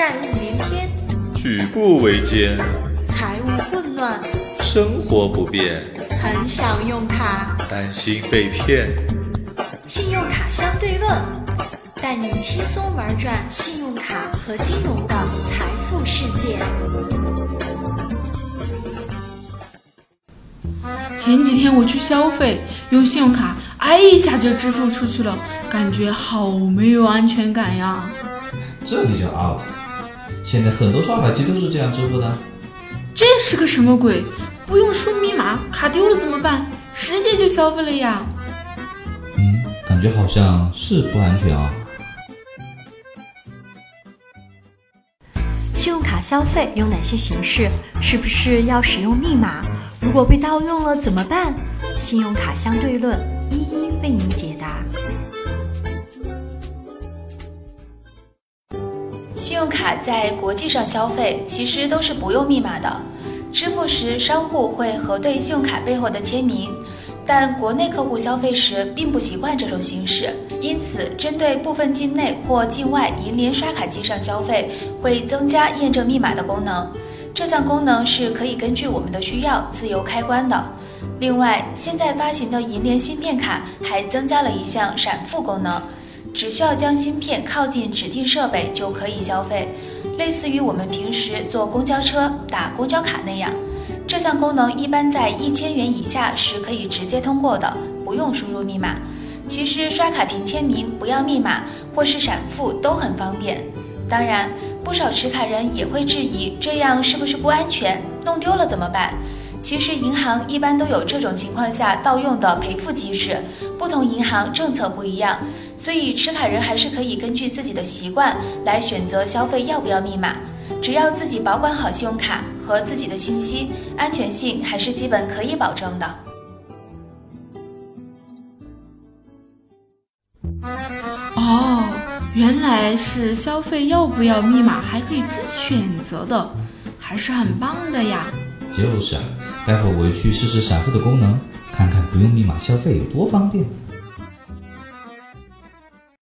债务连天，举步维艰，财务混乱，生活不便，很想用卡。担心被骗。信用卡相对论，带你轻松玩转信用卡和金融的财富世界。前几天我去消费，用信用卡，哎一下就支付出去了，感觉好没有安全感呀。这你就 out。现在很多刷卡机都是这样支付的。这是个什么鬼？不用输密码，卡丢了怎么办？直接就消费了呀。嗯，感觉好像是不安全啊。信用卡消费有哪些形式？是不是要使用密码？如果被盗用了怎么办？信用卡相对论一一为您解信用卡在国际上消费其实都是不用密码的，支付时商户会核对信用卡背后的签名，但国内客户消费时并不习惯这种形式，因此针对部分境内或境外银联刷卡机上消费，会增加验证密码的功能。这项功能是可以根据我们的需要自由开关的。另外，现在发行的银联芯片卡还增加了一项闪付功能。只需要将芯片靠近指定设备就可以消费，类似于我们平时坐公交车打公交卡那样。这项功能一般在一千元以下是可以直接通过的，不用输入密码。其实刷卡凭签名不要密码或是闪付都很方便。当然，不少持卡人也会质疑这样是不是不安全？弄丢了怎么办？其实银行一般都有这种情况下盗用的赔付机制，不同银行政策不一样。所以持卡人还是可以根据自己的习惯来选择消费要不要密码，只要自己保管好信用卡和自己的信息，安全性还是基本可以保证的。哦，原来是消费要不要密码还可以自己选择的，还是很棒的呀。就是啊，待会儿我去试试闪付的功能，看看不用密码消费有多方便。